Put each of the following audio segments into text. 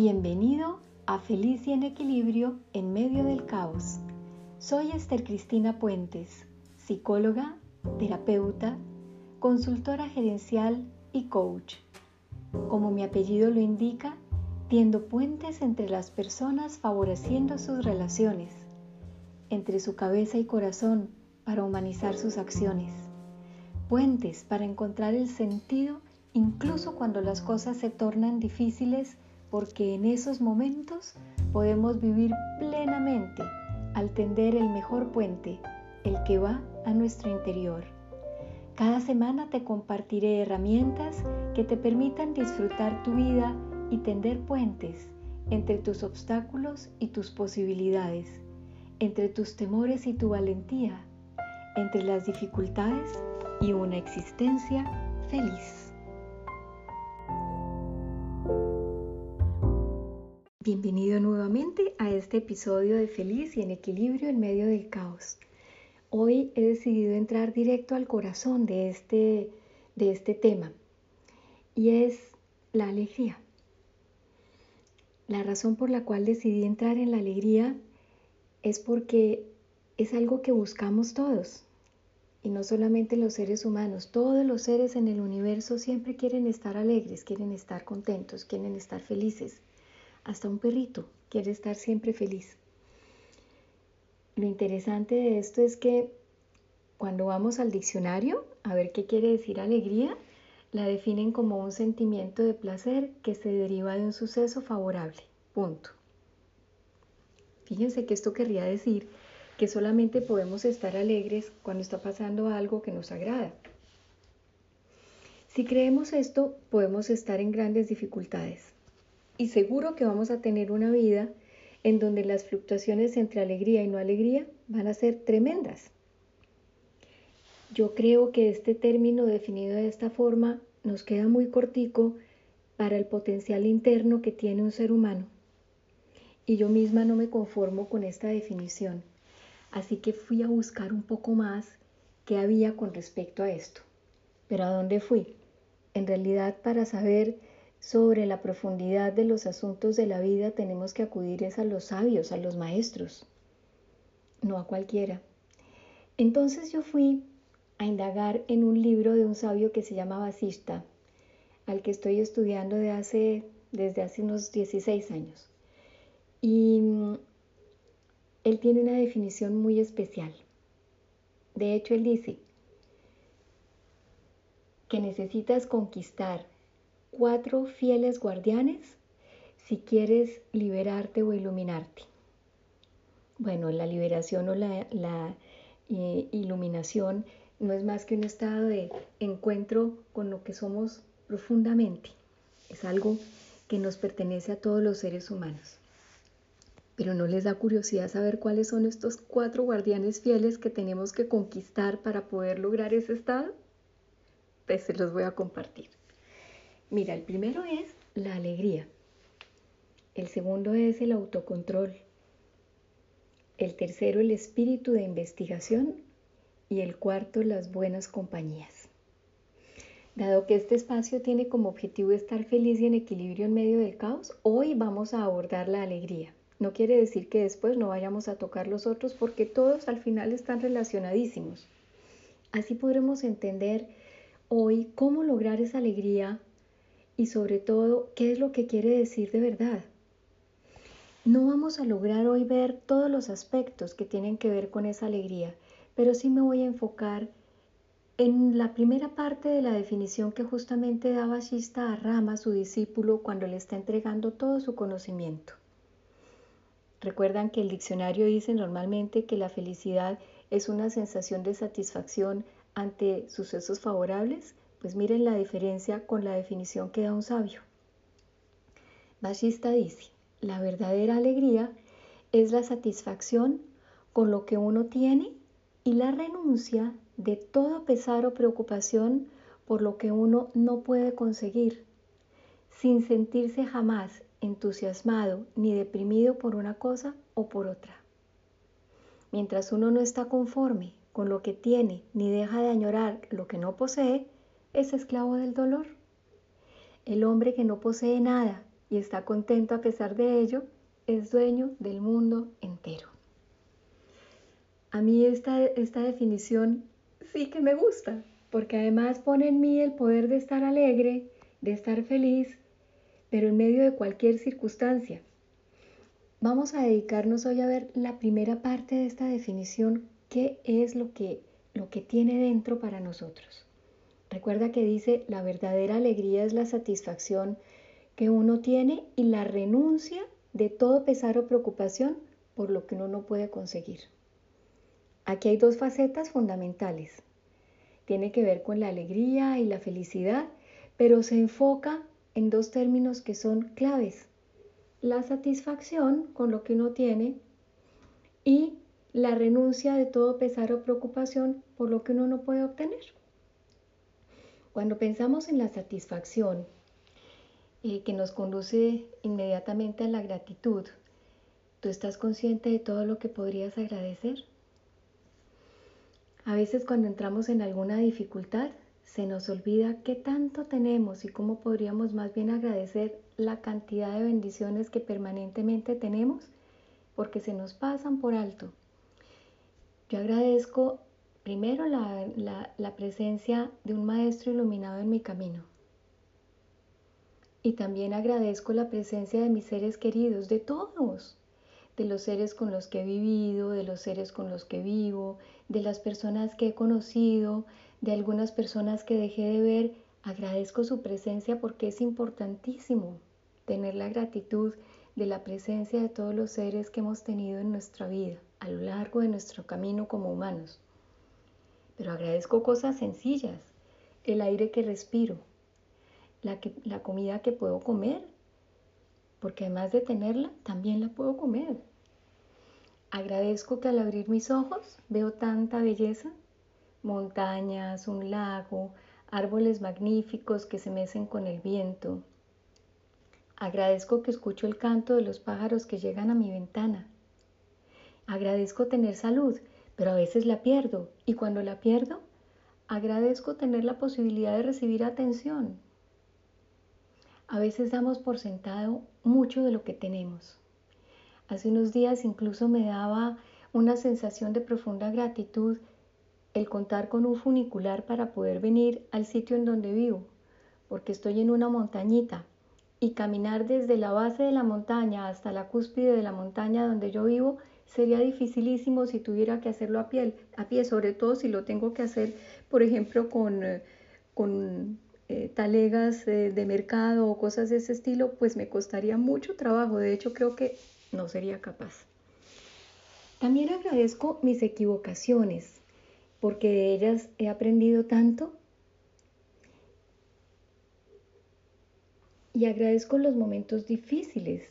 Bienvenido a Feliz y en Equilibrio en medio del caos. Soy Esther Cristina Puentes, psicóloga, terapeuta, consultora gerencial y coach. Como mi apellido lo indica, tiendo puentes entre las personas favoreciendo sus relaciones, entre su cabeza y corazón para humanizar sus acciones, puentes para encontrar el sentido incluso cuando las cosas se tornan difíciles porque en esos momentos podemos vivir plenamente al tender el mejor puente, el que va a nuestro interior. Cada semana te compartiré herramientas que te permitan disfrutar tu vida y tender puentes entre tus obstáculos y tus posibilidades, entre tus temores y tu valentía, entre las dificultades y una existencia feliz. Bienvenido nuevamente a este episodio de Feliz y en Equilibrio en medio del caos. Hoy he decidido entrar directo al corazón de este, de este tema y es la alegría. La razón por la cual decidí entrar en la alegría es porque es algo que buscamos todos y no solamente los seres humanos, todos los seres en el universo siempre quieren estar alegres, quieren estar contentos, quieren estar felices. Hasta un perrito quiere estar siempre feliz. Lo interesante de esto es que cuando vamos al diccionario a ver qué quiere decir alegría, la definen como un sentimiento de placer que se deriva de un suceso favorable. Punto. Fíjense que esto querría decir que solamente podemos estar alegres cuando está pasando algo que nos agrada. Si creemos esto, podemos estar en grandes dificultades y seguro que vamos a tener una vida en donde las fluctuaciones entre alegría y no alegría van a ser tremendas. Yo creo que este término definido de esta forma nos queda muy cortico para el potencial interno que tiene un ser humano. Y yo misma no me conformo con esta definición. Así que fui a buscar un poco más qué había con respecto a esto. Pero ¿a dónde fui? En realidad para saber sobre la profundidad de los asuntos de la vida tenemos que acudir es a los sabios, a los maestros, no a cualquiera. Entonces yo fui a indagar en un libro de un sabio que se llama Basista, al que estoy estudiando desde hace unos 16 años. Y mm, él tiene una definición muy especial. De hecho, él dice que necesitas conquistar cuatro fieles guardianes si quieres liberarte o iluminarte. Bueno, la liberación o la, eh, iluminación no es más que un estado de encuentro con lo que somos profundamente. Es algo que nos pertenece a todos los seres humanos. Pero ¿no les da curiosidad saber cuáles son estos cuatro guardianes fieles que tenemos que conquistar para poder lograr ese estado? Pues se los voy a compartir. Mira, el primero es la alegría. El segundo es el autocontrol. El tercero, el espíritu de investigación. Y el cuarto, las buenas compañías. Dado que este espacio tiene como objetivo estar feliz y en equilibrio en medio del caos, hoy vamos a abordar la alegría. No quiere decir que después no vayamos a tocar los otros porque todos al final están relacionadísimos. Así podremos entender hoy cómo lograr esa alegría y sobre todo qué es lo que quiere decir de verdad. No vamos a lograr hoy ver todos los aspectos que tienen que ver con esa alegría, pero sí me voy a enfocar en la primera parte de la definición que justamente daba Shista a Rama, su discípulo, cuando le está entregando todo su conocimiento. Recuerdan que el diccionario dice normalmente que la felicidad es una sensación de satisfacción ante sucesos favorables, pues miren la diferencia con la definición que da un sabio. Bashista dice, la verdadera alegría es la satisfacción con lo que uno tiene y la renuncia de todo pesar o preocupación por lo que uno no puede conseguir, sin sentirse jamás entusiasmado ni deprimido por una cosa o por otra. Mientras uno no está conforme con lo que tiene ni deja de añorar lo que no posee, es esclavo del dolor. El hombre que no posee nada y está contento a pesar de ello, es dueño del mundo entero. A mí esta, esta definición sí que me gusta, porque además pone en mí el poder de estar alegre, de estar feliz, pero en medio de cualquier circunstancia. Vamos a dedicarnos hoy a ver la primera parte de esta definición, qué es lo que, lo que tiene dentro para nosotros. Recuerda que dice, la verdadera alegría es la satisfacción que uno tiene y la renuncia de todo pesar o preocupación por lo que uno no puede conseguir. Aquí hay dos facetas fundamentales. Tiene que ver con la alegría y la felicidad, pero se enfoca en dos términos que son claves. La satisfacción con lo que uno tiene y la renuncia de todo pesar o preocupación por lo que uno no puede obtener. Cuando pensamos en la satisfacción, eh, que nos conduce inmediatamente a la gratitud, ¿tú estás consciente de todo lo que podrías agradecer? A veces cuando entramos en alguna dificultad, se nos olvida qué tanto tenemos y cómo podríamos más bien agradecer la cantidad de bendiciones que permanentemente tenemos porque se nos pasan por alto. Yo agradezco primero la, la presencia de un maestro iluminado en mi camino y también agradezco la presencia de mis seres queridos, de todos, de los seres con los que he vivido, de los seres con los que vivo, de las personas que he conocido, de algunas personas que dejé de ver. Agradezco su presencia porque es importantísimo tener la gratitud de la presencia de todos los seres que hemos tenido en nuestra vida, a lo largo de nuestro camino como humanos. Pero agradezco cosas sencillas, el aire que respiro, la, comida que puedo comer, porque además de tenerla, también la puedo comer. Agradezco que al abrir mis ojos veo tanta belleza, montañas, un lago, árboles magníficos que se mecen con el viento. Agradezco que escucho el canto de los pájaros que llegan a mi ventana. Agradezco tener salud, pero a veces la pierdo y cuando la pierdo, agradezco tener la posibilidad de recibir atención, a veces damos por sentado mucho de lo que tenemos. Hace unos días incluso me daba una sensación de profunda gratitud el contar con un funicular para poder venir al sitio en donde vivo, porque estoy en una montañita y caminar desde la base de la montaña hasta la cúspide de la montaña donde yo vivo sería dificilísimo si tuviera que hacerlo a pie, a pie sobre todo si lo tengo que hacer, por ejemplo, con, eh, con eh, talegas de mercado o cosas de ese estilo, pues me costaría mucho trabajo. De hecho, creo que no sería capaz. También agradezco mis equivocaciones, porque de ellas he aprendido tanto. Y agradezco los momentos difíciles,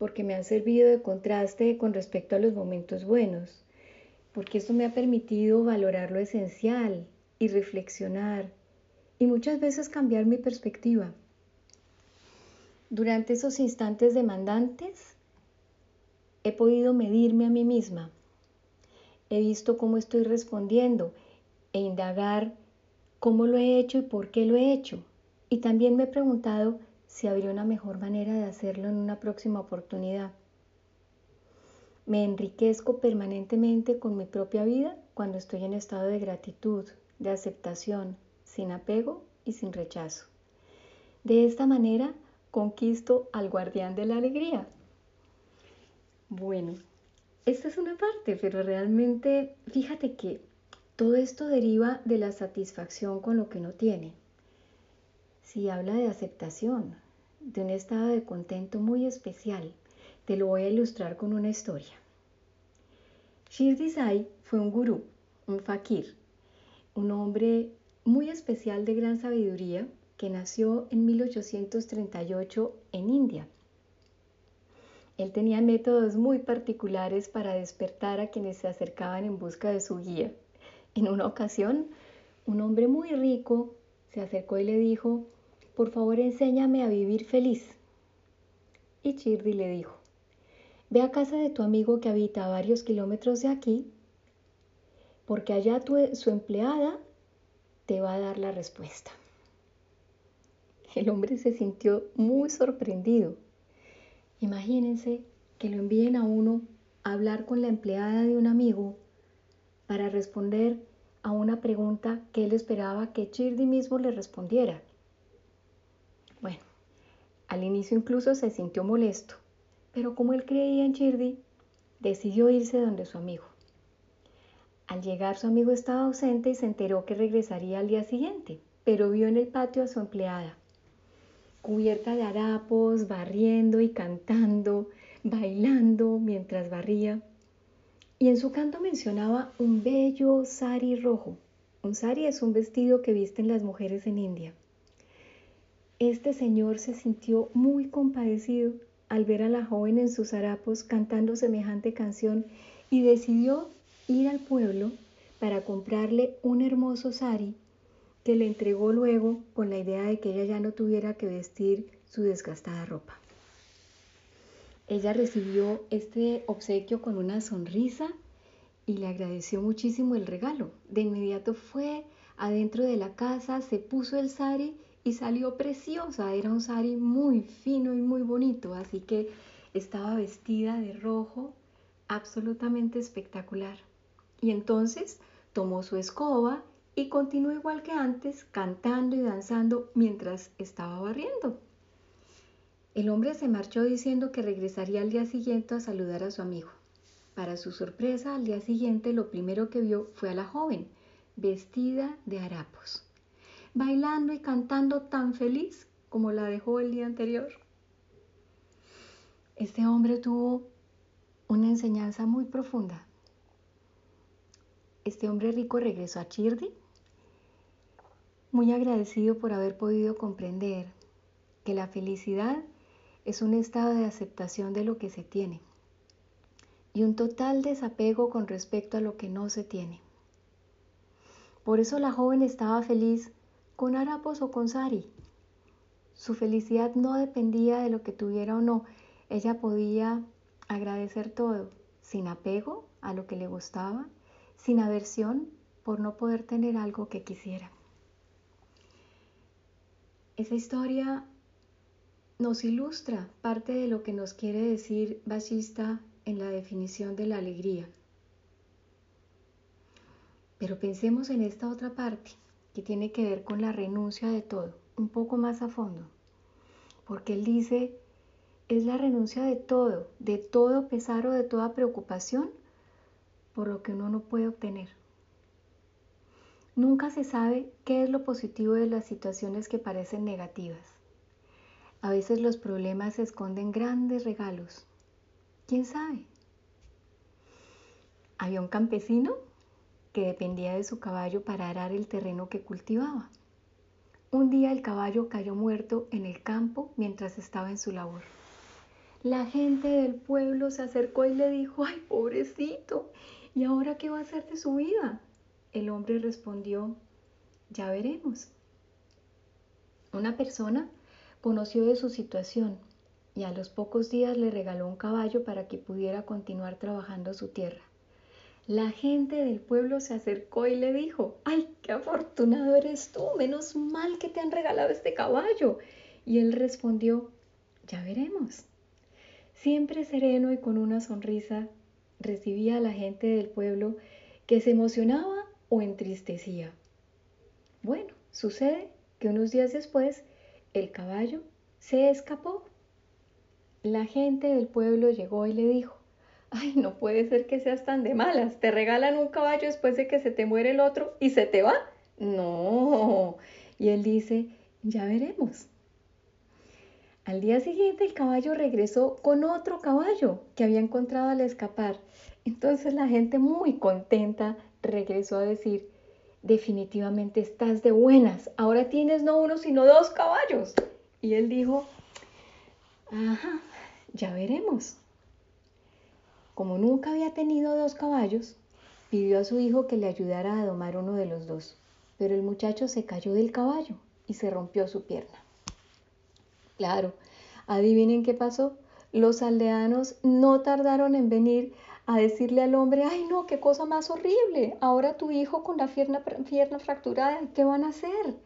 porque me han servido de contraste con respecto a los momentos buenos, porque esto me ha permitido valorar lo esencial y reflexionar y muchas veces cambiar mi perspectiva. Durante esos instantes demandantes he podido medirme a mí misma. He visto cómo estoy respondiendo e indagar cómo lo he hecho y por qué lo he hecho. Y también me he preguntado si habría una mejor manera de hacerlo en una próxima oportunidad. Me enriquezco permanentemente con mi propia vida cuando estoy en estado de gratitud, de aceptación, sin apego y sin rechazo. De esta manera conquisto al guardián de la alegría. Bueno, esta es una parte, pero realmente fíjate que todo esto deriva de la satisfacción con lo que no tiene. Si habla de aceptación, de un estado de contento muy especial, te lo voy a ilustrar con una historia. Shirdi Sai fue un gurú, un fakir, un hombre muy especial de gran sabiduría que nació en 1838 en India. Él tenía métodos muy particulares para despertar a quienes se acercaban en busca de su guía. En una ocasión, un hombre muy rico se acercó y le dijo, por favor enséñame a vivir feliz. Y Chirdi le dijo, ve a casa de tu amigo que habita a varios kilómetros de aquí, porque allá tu, su empleada te va a dar la respuesta. El hombre se sintió muy sorprendido. Imagínense que lo envíen a uno a hablar con la empleada de un amigo para responder a una pregunta que él esperaba que Chirdi mismo le respondiera. Al inicio incluso se sintió molesto, pero como él creía en Chirdi, decidió irse donde su amigo. Al llegar su amigo estaba ausente y se enteró que regresaría al día siguiente, pero vio en el patio a su empleada, cubierta de harapos, barriendo y cantando, bailando mientras barría. Y en su canto mencionaba un bello sari rojo. Un sari es un vestido que visten las mujeres en India. Este señor se sintió muy compadecido al ver a la joven en sus harapos cantando semejante canción y decidió ir al pueblo para comprarle un hermoso sari que le entregó luego con la idea de que ella ya no tuviera que vestir su desgastada ropa. Ella recibió este obsequio con una sonrisa y le agradeció muchísimo el regalo. De inmediato fue adentro de la casa, se puso el sari y salió preciosa. Era un sari muy fino y muy bonito, así que estaba vestida de rojo, absolutamente espectacular. Y entonces tomó su escoba y continuó igual que antes, cantando y danzando mientras estaba barriendo. El hombre se marchó diciendo que regresaría al día siguiente a saludar a su amigo. Para su sorpresa, al día siguiente lo primero que vio fue a la joven, vestida de harapos, bailando y cantando tan feliz como la dejó el día anterior. Este hombre tuvo una enseñanza muy profunda. Este hombre rico regresó a Chirdi muy agradecido por haber podido comprender que la felicidad es un estado de aceptación de lo que se tiene y un total desapego con respecto a lo que no se tiene. Por eso la joven estaba feliz con harapos o con sari. Su felicidad no dependía de lo que tuviera o no. Ella podía agradecer todo, sin apego a lo que le gustaba, sin aversión por no poder tener algo que quisiera. Esa historia nos ilustra parte de lo que nos quiere decir Bashista en la definición de la alegría. Pero pensemos en esta otra parte que tiene que ver con la renuncia de todo, un poco más a fondo. Porque él dice, es la renuncia de todo, de todo pesar o de toda preocupación por lo que uno no puede obtener. Nunca se sabe qué es lo positivo de las situaciones que parecen negativas. A veces los problemas esconden grandes regalos. ¿Quién sabe? Había un campesino que dependía de su caballo para arar el terreno que cultivaba. Un día el caballo cayó muerto en el campo mientras estaba en su labor. La gente del pueblo se acercó y le dijo, ay, pobrecito, ¿y ahora qué va a hacer de su vida? El hombre respondió, ya veremos. Una persona conoció de su situación y a los pocos días le regaló un caballo para que pudiera continuar trabajando su tierra. La gente del pueblo se acercó y le dijo, ¡ay, qué afortunado eres tú! Menos mal que te han regalado este caballo. Y él respondió, ya veremos. Siempre sereno y con una sonrisa, recibía a la gente del pueblo que se emocionaba o entristecía. Bueno, sucede que unos días después el caballo se escapó. La gente del pueblo llegó y le dijo, ay, no puede ser que seas tan de malas, te regalan un caballo después de que se te muere el otro y se te va. No. Y él dice, ya veremos. Al día siguiente el caballo regresó con otro caballo que había encontrado al escapar. Entonces la gente muy contenta regresó a decir, definitivamente estás de buenas, ahora tienes no uno, sino dos caballos. Y él dijo, ajá, ya veremos. Como nunca había tenido dos caballos, pidió a su hijo que le ayudara a domar uno de los dos, pero el muchacho se cayó del caballo y se rompió su pierna. Claro, adivinen qué pasó. Los aldeanos no tardaron en venir a decirle al hombre, ay no, qué cosa más horrible, ahora tu hijo con la pierna, pierna fracturada, ¿qué van a hacer?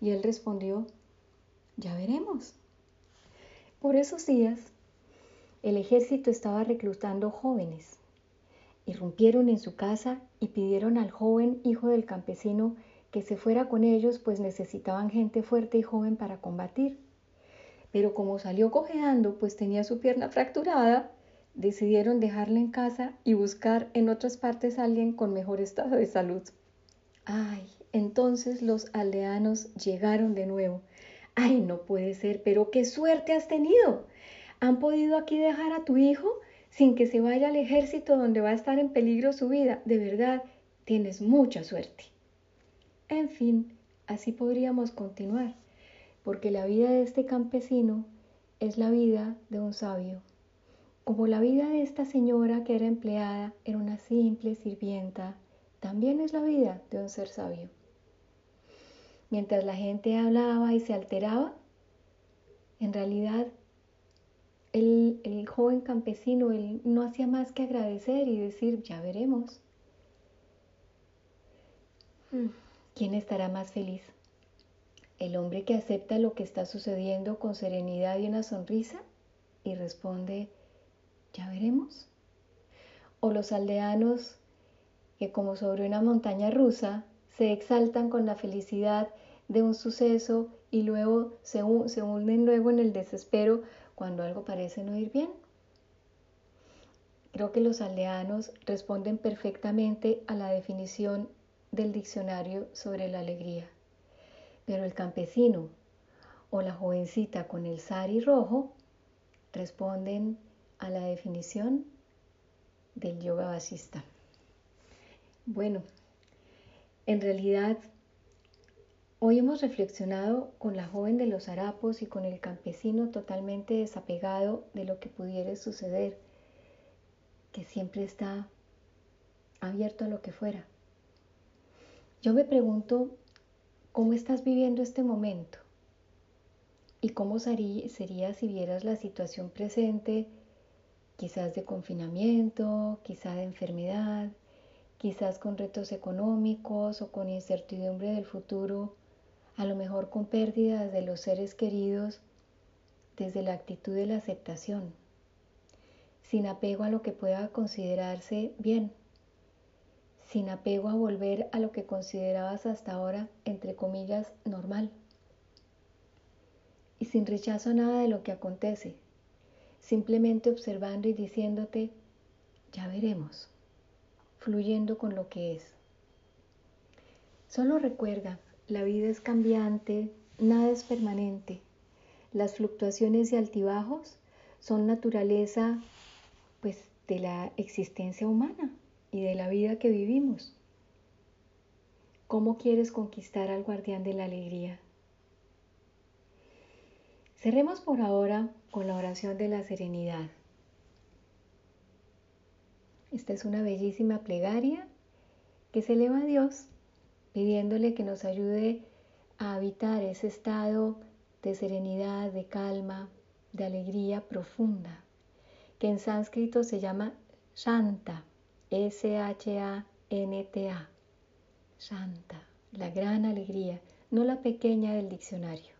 Y él respondió, ya veremos. Por esos días, el ejército estaba reclutando jóvenes. Irrumpieron en su casa y pidieron al joven hijo del campesino que se fuera con ellos, pues necesitaban gente fuerte y joven para combatir. Pero como salió cojeando, pues tenía su pierna fracturada, decidieron dejarle en casa y buscar en otras partes a alguien con mejor estado de salud. Ay, entonces los aldeanos llegaron de nuevo. Ay, no puede ser, pero qué suerte has tenido. ¿Han podido aquí dejar a tu hijo sin que se vaya al ejército donde va a estar en peligro su vida? De verdad, tienes mucha suerte. En fin, así podríamos continuar, porque la vida de este campesino es la vida de un sabio. Como la vida de esta señora que era empleada era una simple sirvienta, también es la vida de un ser sabio. Mientras la gente hablaba y se alteraba, en realidad el, joven campesino él no hacía más que agradecer y decir, ya veremos. Hmm. ¿Quién estará más feliz? ¿El hombre que acepta lo que está sucediendo con serenidad y una sonrisa y responde, ya veremos? ¿O los aldeanos que como sobre una montaña rusa se exaltan con la felicidad de un suceso y luego se, se unen luego en el desespero cuando algo parece no ir bien? Creo que los aldeanos responden perfectamente a la definición del diccionario sobre la alegría. Pero el campesino o la jovencita con el sari rojo responden a la definición del yoga basista. Bueno, en realidad hoy hemos reflexionado con la joven de los harapos y con el campesino totalmente desapegado de lo que pudiera suceder, que siempre está abierto a lo que fuera. Yo me pregunto, ¿cómo estás viviendo este momento? ¿Y cómo sería si vieras la situación presente, quizás de confinamiento, quizás de enfermedad, quizás con retos económicos o con incertidumbre del futuro, a lo mejor con pérdidas de los seres queridos, desde la actitud de la aceptación, sin apego a lo que pueda considerarse bien? sin apego a volver a lo que considerabas hasta ahora, entre comillas, normal. Y sin rechazo a nada de lo que acontece, simplemente observando y diciéndote, ya veremos, fluyendo con lo que es. Solo recuerda, la vida es cambiante, nada es permanente. Las fluctuaciones y altibajos son naturaleza pues de la existencia humana y de la vida que vivimos. ¿Cómo quieres conquistar al guardián de la alegría? Cerremos por ahora con la oración de la serenidad. Esta es una bellísima plegaria que se eleva a Dios pidiéndole que nos ayude a habitar ese estado de serenidad, de calma, de alegría profunda, que en sánscrito se llama Shanta, S-H-A-N-T-A. Santa, la gran alegría, no la pequeña del diccionario.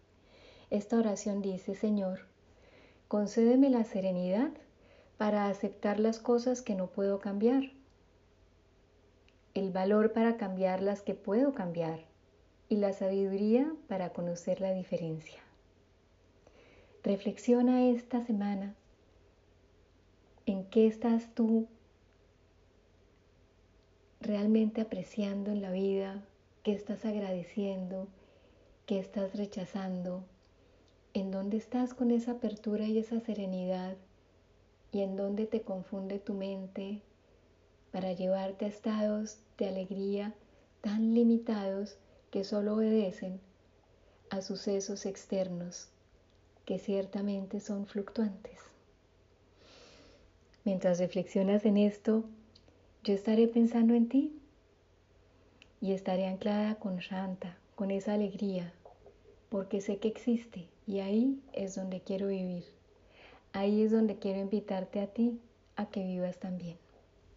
Esta oración dice, Señor, concédeme la serenidad para aceptar las cosas que no puedo cambiar, el valor para cambiar las que puedo cambiar y la sabiduría para conocer la diferencia. Reflexiona esta semana en qué estás tú realmente apreciando en la vida, qué estás agradeciendo, qué estás rechazando, en dónde estás con esa apertura y esa serenidad y en dónde te confunde tu mente para llevarte a estados de alegría tan limitados que solo obedecen a sucesos externos que ciertamente son fluctuantes. Mientras reflexionas en esto, yo estaré pensando en ti y estaré anclada con Shanta, con esa alegría, porque sé que existe y ahí es donde quiero vivir. Ahí es donde quiero invitarte a ti a que vivas también.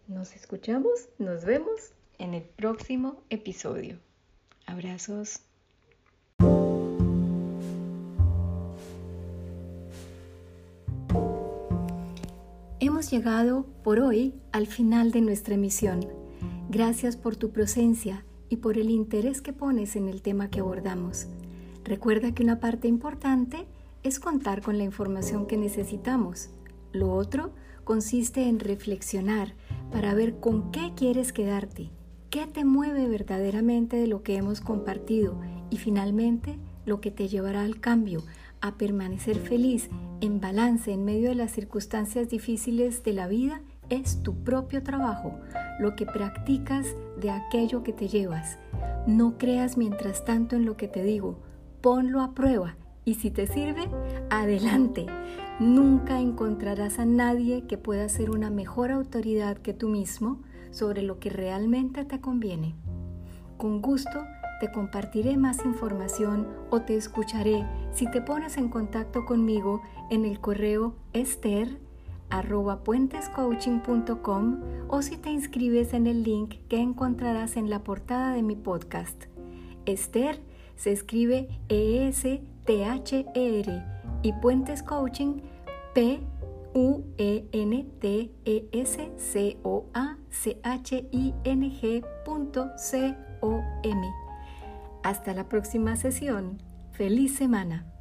Nos escuchamos, nos vemos en el próximo episodio. Abrazos. Hemos llegado por hoy al final de nuestra emisión. Gracias por tu presencia y por el interés que pones en el tema que abordamos. Recuerda que una parte importante es contar con la información que necesitamos. Lo otro consiste en reflexionar para ver con qué quieres quedarte, qué te mueve verdaderamente de lo que hemos compartido y finalmente lo que te llevará al cambio, a permanecer feliz, en balance en medio de las circunstancias difíciles de la vida es tu propio trabajo, lo que practicas de aquello que te llevas. No creas mientras tanto en lo que te digo, ponlo a prueba y si te sirve, adelante. Nunca encontrarás a nadie que pueda ser una mejor autoridad que tú mismo sobre lo que realmente te conviene. Con gusto te compartiré más información o te escucharé si te pones en contacto conmigo en el correo ester o si te inscribes en el link que encontrarás en la portada de mi podcast. Esther se escribe E-S-T-H-E-R y Puentes Coaching P-U-E-N-T-E-S-C-O-A-C-H-I-N-G.com. Hasta la próxima sesión. ¡Feliz semana!